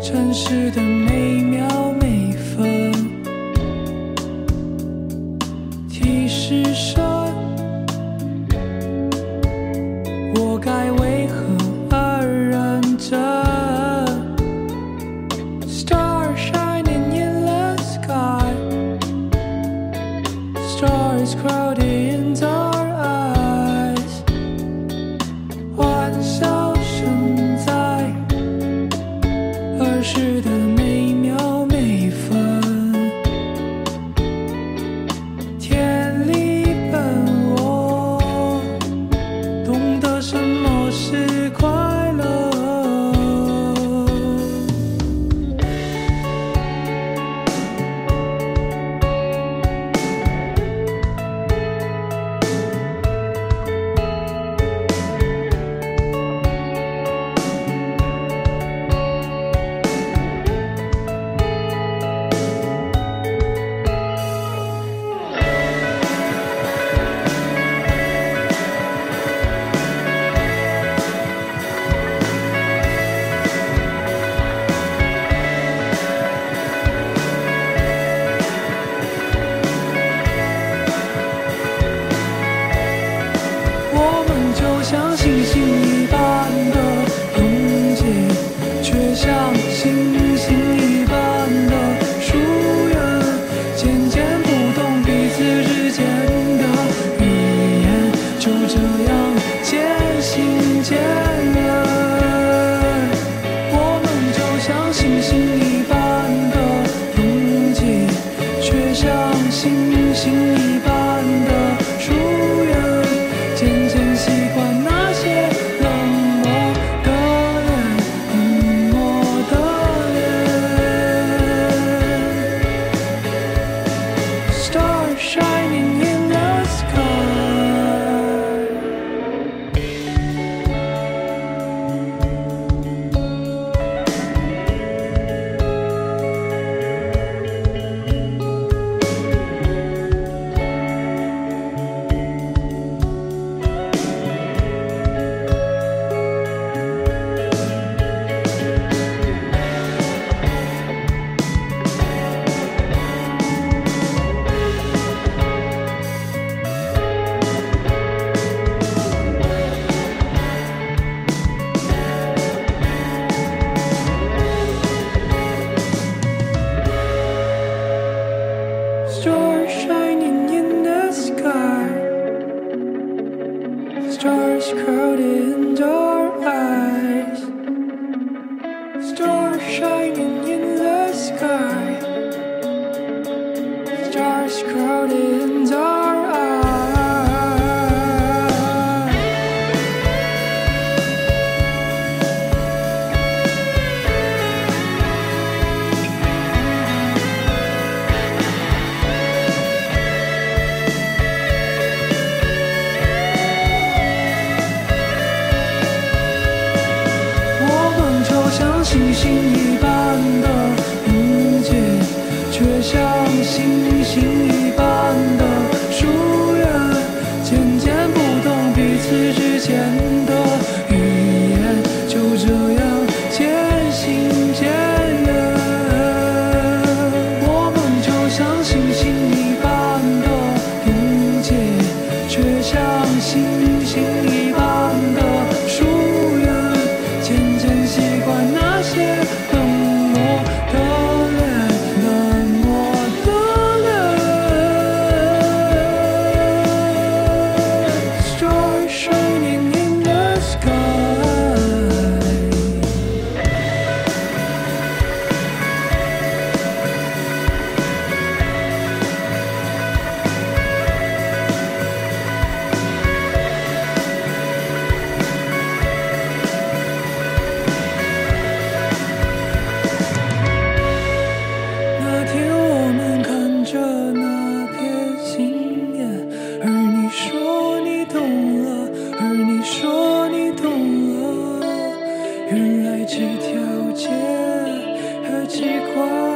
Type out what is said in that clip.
真实的每秒每分，提示声。Stars shining in the sky. Stars crowded in our eyes. Stars shining in the sky. Stars crowded in our. 星一般的理解，却像星星。时光